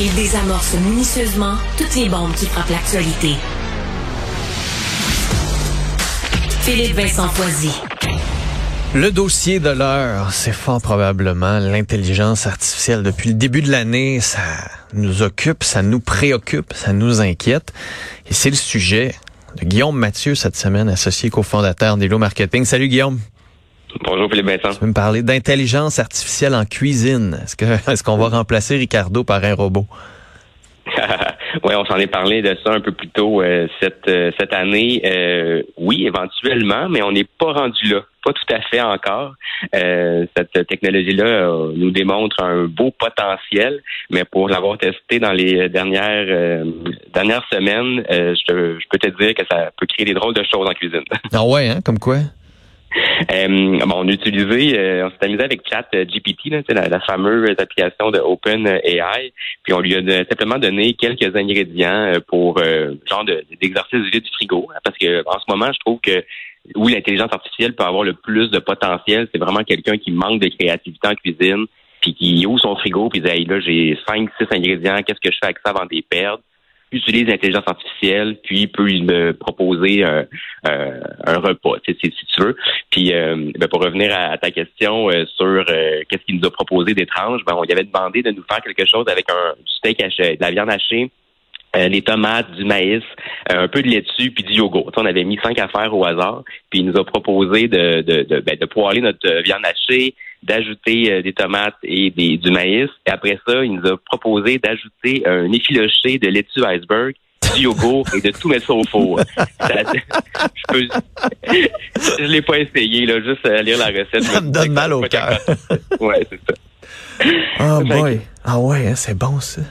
Il désamorce minutieusement toutes les bombes qui frappent l'actualité. Philippe Vincent Foisy. Le dossier de l'heure, c'est fort probablement l'intelligence artificielle. Depuis le début de l'année, ça nous occupe, ça nous préoccupe, ça nous inquiète. Et c'est le sujet de Guillaume Mathieu cette semaine, associé cofondateur d'Elo Marketing. Salut Guillaume. Bonjour Philippe Vincent. Tu veux me parler d'intelligence artificielle en cuisine. Est-ce que est-ce qu'on va remplacer Ricardo par un robot? oui, on s'en est parlé de ça un peu plus tôt euh, cette euh, cette année. Euh, oui, éventuellement, mais on n'est pas rendu là, pas tout à fait encore. cette technologie-là nous démontre un beau potentiel, mais pour l'avoir testé dans les dernières dernières semaines, je, je peux te dire que ça peut créer des drôles de choses en cuisine. Ah ouais, hein, comme quoi? Euh, bon, on a utilisé, euh, on s'est amusé avec Chat euh, GPT, là, la, la fameuse application de Open AI, puis on lui a simplement donné quelques ingrédients pour genre d'exercice de, du frigo, hein, parce que en ce moment, je trouve que oui, l'intelligence artificielle peut avoir le plus de potentiel, c'est vraiment quelqu'un qui manque de créativité en cuisine, puis qui ouvre son frigo, puis dit hey, là j'ai cinq, six ingrédients, qu'est-ce que je fais avec ça avant de les perdre? Utilise l'intelligence artificielle, puis peut me proposer un, un repas, si, tu veux. Puis euh, ben, pour revenir à, ta question euh, sur euh, qu'est-ce qu'il nous a proposé d'étrange, ben, on lui avait demandé de nous faire quelque chose avec un du steak haché, de la viande hachée, les tomates, du maïs, un peu de laitue, puis du yogourt. on avait mis cinq affaires au hasard, puis il nous a proposé de, de, de, ben, de poêler notre viande hachée, d'ajouter des tomates et des, du maïs. Et après ça, il nous a proposé d'ajouter un effiloché de laitue iceberg du yogourt et de tout mettre ça au four. je peux, je l'ai pas essayé, là, juste à lire la recette. Ça me donne mal au cœur. ouais, c'est ça. Oh boy. Ah ouais, hein, c'est bon ça.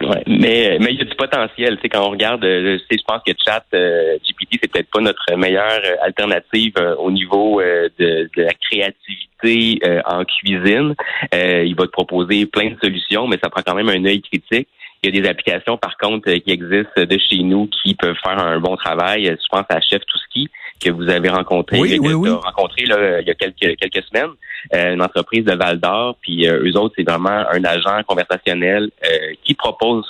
Ouais, mais mais il y a du potentiel. Tu sais, quand on regarde, euh, je pense que Chat euh, GPT c'est peut-être pas notre meilleure euh, alternative au niveau de, de, la créativité en cuisine. il va te proposer plein de solutions, mais ça prend quand même un œil critique. Il y a des applications, par contre, qui existent de chez nous qui peuvent faire un bon travail. Je pense à Chef Touski que vous avez rencontré, oui, oui, oui. rencontré là, il y a quelques quelques semaines, euh, une entreprise de Val d'Or, puis euh, eux autres c'est vraiment un agent conversationnel euh, qui propose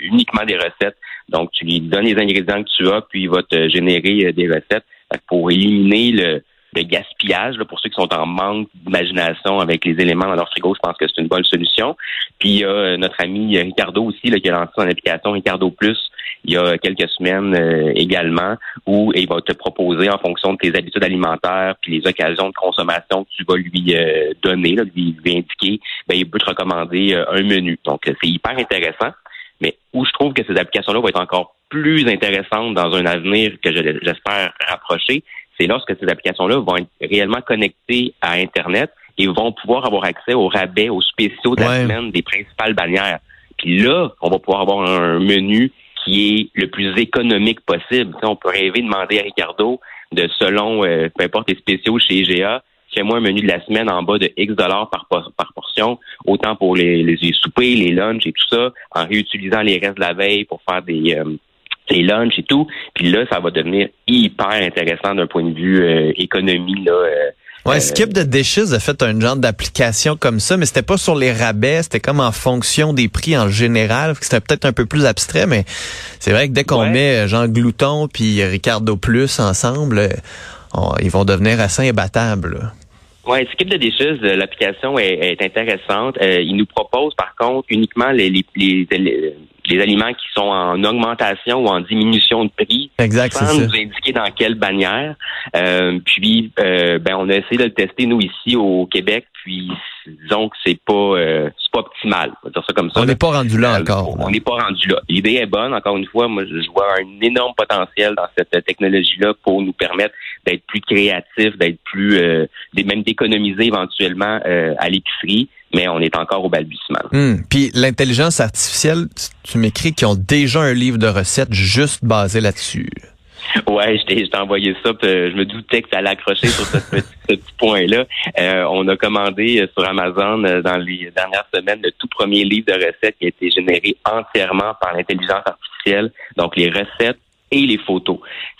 uniquement des recettes. Donc tu lui donnes les ingrédients que tu as, puis il va te générer des recettes pour éliminer le de gaspillage. Là, pour ceux qui sont en manque d'imagination avec les éléments dans leur frigo, je pense que c'est une bonne solution. Puis il y a euh, notre ami Ricardo aussi là, qui a lancé son application Ricardo Plus il y a quelques semaines euh, également, où il va te proposer en fonction de tes habitudes alimentaires puis les occasions de consommation que tu vas lui euh, donner, là, lui, indiquer, ben, il peut te recommander un menu. Donc c'est hyper intéressant. Mais où je trouve que ces applications-là vont être encore plus intéressantes dans un avenir que j'espère rapprocher, c'est lorsque ces applications-là vont être réellement connectées à Internet et vont pouvoir avoir accès aux rabais, aux spéciaux de la semaine des principales bannières. Puis là, on va pouvoir avoir un menu qui est le plus économique possible. on peut rêver demander à Ricardo de selon euh, peu importe les spéciaux chez IGA, fais-moi un menu de la semaine en bas de X dollars par, par portion, autant pour les, les, soupers, les lunchs et tout ça, en réutilisant les restes de la veille pour faire des, euh, les lunchs et tout. Puis là, ça va devenir hyper intéressant d'un point de vue euh, économie. Là, euh, Ouais, euh, Skip the Dishes a fait un genre d'application comme ça, mais c'était pas sur les rabais, c'était comme en fonction des prix en général. C'était peut-être un peu plus abstrait, mais c'est vrai que dès qu'on met Jean Glouton puis Ricardo Plus ensemble, ils vont devenir assez imbattables. Oui, Skip the Dishes, l'application est, intéressante. il nous propose par contre uniquement les, les, les, les aliments qui sont en augmentation ou en diminution de prix, exact, sans nous indiquer dans quelle bannière. Euh, puis, euh, ben, on a essayé de le tester nous ici au Québec, puis disons que c'est pas euh, c'est pas optimal. On va dire ça comme ça. On n'est pas rendu là encore. On n'est pas rendu là. L'idée est bonne. Encore une fois, moi, je vois un énorme potentiel dans cette technologie-là pour nous permettre d'être plus créatifs, d'être plus, euh, même d'économiser éventuellement à l'épicerie mais on est encore au balbutiement. Hmm. Puis l'intelligence artificielle, tu m'écris qu'ils ont déjà un livre de recettes juste basé là-dessus. Ouais, je t'ai envoyé ça. je me doutais que ça allait accrocher sur ce petit, point-là. Euh, on a commandé euh, sur Amazon euh, dans les dernières semaines le tout premier livre de recettes qui a été généré entièrement par l'intelligence artificielle. Donc les recettes et les photos.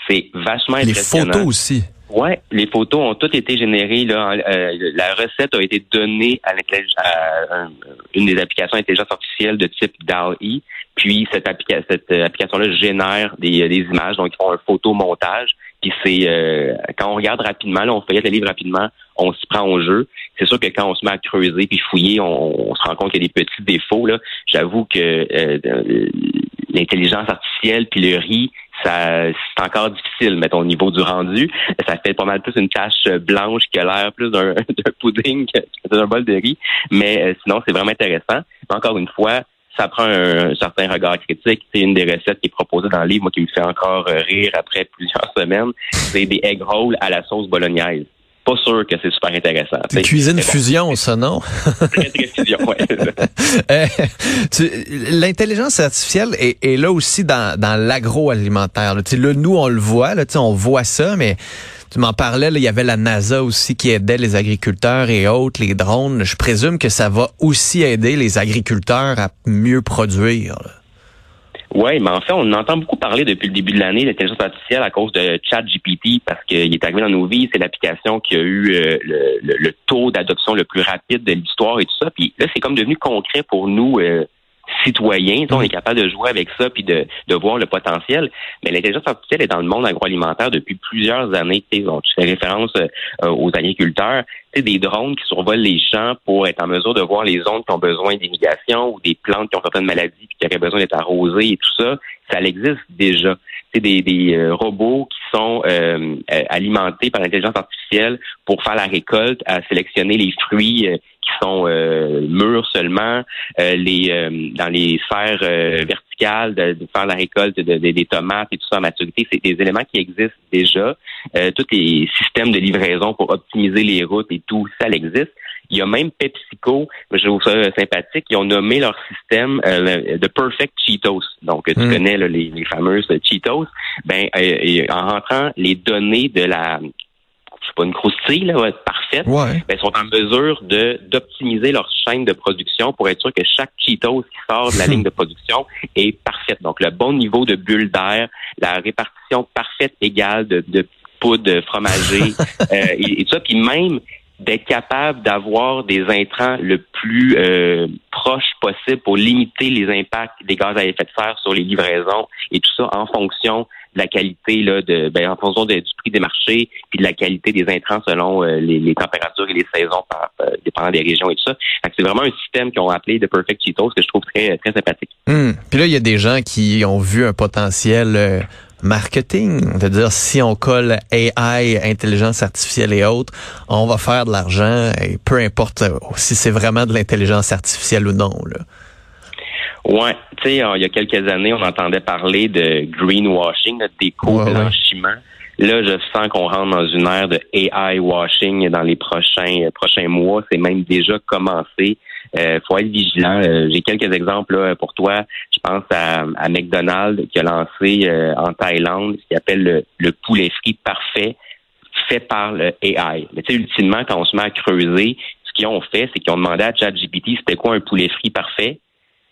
C'est vachement impressionnant. Les photos aussi. Ouais, les photos ont toutes été générées. Là, euh, la recette a été donnée à, à une des applications d'intelligence artificielle de type DAL-E. Puis cette, cette application-là génère des, des, images, donc ils font un photomontage. Puis c'est euh, quand on regarde rapidement, là, on feuillette le livre rapidement, on s'y prend au jeu. C'est sûr que quand on se met à creuser puis fouiller, on, se rend compte qu'il y a des petits défauts. Là, j'avoue que euh, l'intelligence artificielle puis le riz, ça c'est encore difficile, mettons, au niveau du rendu. Ça fait pas mal plus une tache blanche qui a l'air plus d'un pudding d'un bol de riz. Mais euh, sinon, c'est vraiment intéressant. Encore une fois, ça prend un, certain regard critique. C'est une des recettes qui est proposée dans le livre, moi, qui me fait encore euh, rire après plusieurs semaines. C'est des egg rolls à la sauce bolognaise pas sûr que c'est super intéressant. C'est cuisine fusion, ça, non? très, très fusion, ouais. Euh, l'intelligence artificielle est, est, là aussi dans, dans l'agroalimentaire. Là. là, nous, on le voit, là, on voit ça, mais tu m'en parlais, là, il y avait la NASA aussi qui aidait les agriculteurs et autres, les drones. Je présume que ça va aussi aider les agriculteurs à mieux produire. Là. Oui, mais en fait, on entend beaucoup parler depuis le début de l'année d'intelligence artificielle à cause de ChatGPT parce qu'il est arrivé dans nos vies. C'est l'application qui a eu euh, le, taux d'adoption le plus rapide de l'histoire et tout ça. Puis là, c'est comme devenu concret pour nous. Euh, citoyens, on est capable de jouer avec ça puis de, de voir le potentiel. Mais l'intelligence artificielle est dans le monde agroalimentaire depuis plusieurs années. Donc, tu fais référence euh, aux agriculteurs. Tu des drones qui survolent les champs pour être en mesure de voir les zones qui ont besoin d'irrigation ou des plantes qui ont certaines maladies puis qui auraient besoin d'être arrosées et tout ça. Ça existe déjà. C'est des, des euh, robots qui sont euh, alimentés par l'intelligence artificielle pour faire la récolte, à sélectionner les fruits qui sont euh, mûrs seulement, euh, les euh, dans les sphères verticales de, faire la récolte de, des tomates et tout ça en maturité, c'est des éléments qui existent déjà. tous les systèmes de livraison pour optimiser les routes et tout, ça existe. Il y a même PepsiCo, je trouve ça sympathique, ils ont nommé leur système de Perfect Cheetos. Donc, tu hmm. connais les, les, fameuses Cheetos. Ben, en rentrant les données de la c'est pas une croustille là, va être parfaite, ouais. ben, sont en mesure de d'optimiser leur chaîne de production pour être sûr que chaque Cheetos qui sort de la ligne de production est parfaite. Donc le bon niveau de bulles d'air, la répartition parfaite égale de, de poudre fromagée euh, et, et, tout ça, puis même d'être capable d'avoir des intrants le plus euh, proche possible pour limiter les impacts des gaz à effet de serre sur les livraisons et tout ça en fonction de la qualité là, de ben, en fonction du prix des marchés puis de la qualité des intrants selon euh, les, températures et les saisons par, euh, dépendant des régions et tout ça. C'est vraiment un système qu'ils ont appelé de Perfect Cheetos que je trouve très très sympathique. Hmm. Puis là il y a des gens qui ont vu un potentiel euh, marketing, c'est-à-dire si on colle AI, intelligence artificielle et autres, on va faire de l'argent et peu importe si c'est vraiment de l'intelligence artificielle ou non là. Ouais, tu sais, il y a quelques années, on entendait parler de greenwashing, de déco-blanchiment. Là, je sens qu'on rentre dans une ère de AI washing dans les prochains prochains mois. C'est même déjà commencé. Euh, faut être vigilant. Euh, j'ai quelques exemples pour toi. Je pense à, à McDonald's qui a lancé euh, en Thaïlande ce qu'il appelle le, le poulet frit parfait fait par le AI. Mais tu sais, ultimement, quand on se met à creuser, ce qu'ils ont fait, c'est qu'ils ont demandé à ChatGPT c'était quoi un poulet frit parfait?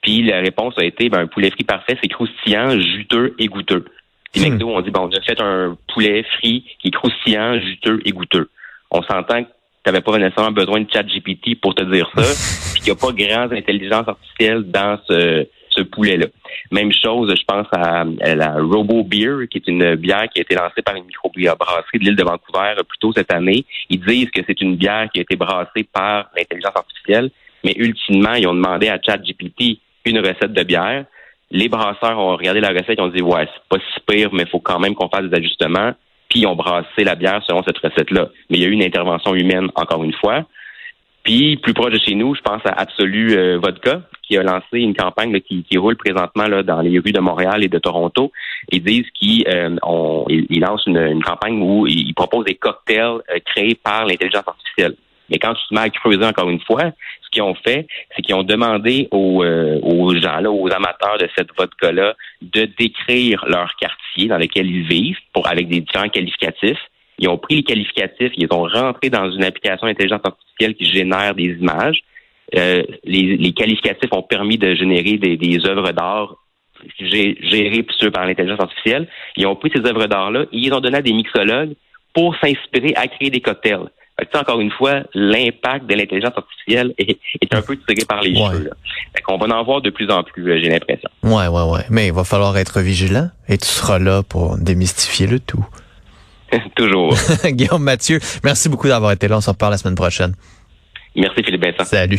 Puis la réponse a été ben, un poulet frit parfait, c'est croustillant, juteux et goûteux. Puis hmm. McDo, on dit bon, on a fait un poulet frit qui est croustillant, juteux et goûteux. On s'entend que tu n'avais pas nécessairement besoin de chat GPT pour te dire ça, puis qu'il n'y a pas grand intelligence artificielle dans ce, ce poulet-là. Même chose, je pense à, la Robo Beer, qui est une bière qui a été lancée par une microbrasserie de l'île de Vancouver plus tôt cette année. Ils disent que c'est une bière qui a été brassée par l'intelligence artificielle, mais ultimement, ils ont demandé à ChatGPT une recette de bière. Les brasseurs ont regardé la recette et ont dit ouais, c'est pas si pire, mais il faut quand même qu'on fasse des ajustements. Puis ils ont brassé la bière selon cette recette-là. Mais il y a eu une intervention humaine encore une fois. Puis plus proche de chez nous, je pense à Absolu euh, Vodka, qui a lancé une campagne qui, roule présentement là, dans les rues de Montréal et de Toronto. Ils disent qu'ils euh, lancent une, campagne où ils proposent des cocktails euh, créés par l'intelligence artificielle. Mais quand tu te mets à creuser encore une fois, qu'ils ont fait, c'est qu'ils ont demandé aux, euh, aux gens, là, aux amateurs de cette vodka-là, de décrire leur quartier dans lequel ils vivent avec des différents qualificatifs. Ils ont pris les qualificatifs, ils ont rentré dans une application intelligence artificielle qui génère des images. Euh, les, les, qualificatifs ont permis de générer des, des œuvres d'art gérées par l'intelligence artificielle. Ils ont pris ces œuvres d'art-là et ils ont donné à des mixologues pour s'inspirer à créer des cocktails. Fait encore une fois, l'impact de l'intelligence artificielle est, un peu tiré par les cheveux. Fait qu'on va en voir de plus en plus, euh, j'ai l'impression. Ouais, ouais, ouais. Mais il va falloir être vigilant et tu seras là pour démystifier le tout. Toujours. Guillaume Mathieu, merci beaucoup d'avoir été là. On s'en reparle la semaine prochaine. Merci Philippe Vincent. Salut.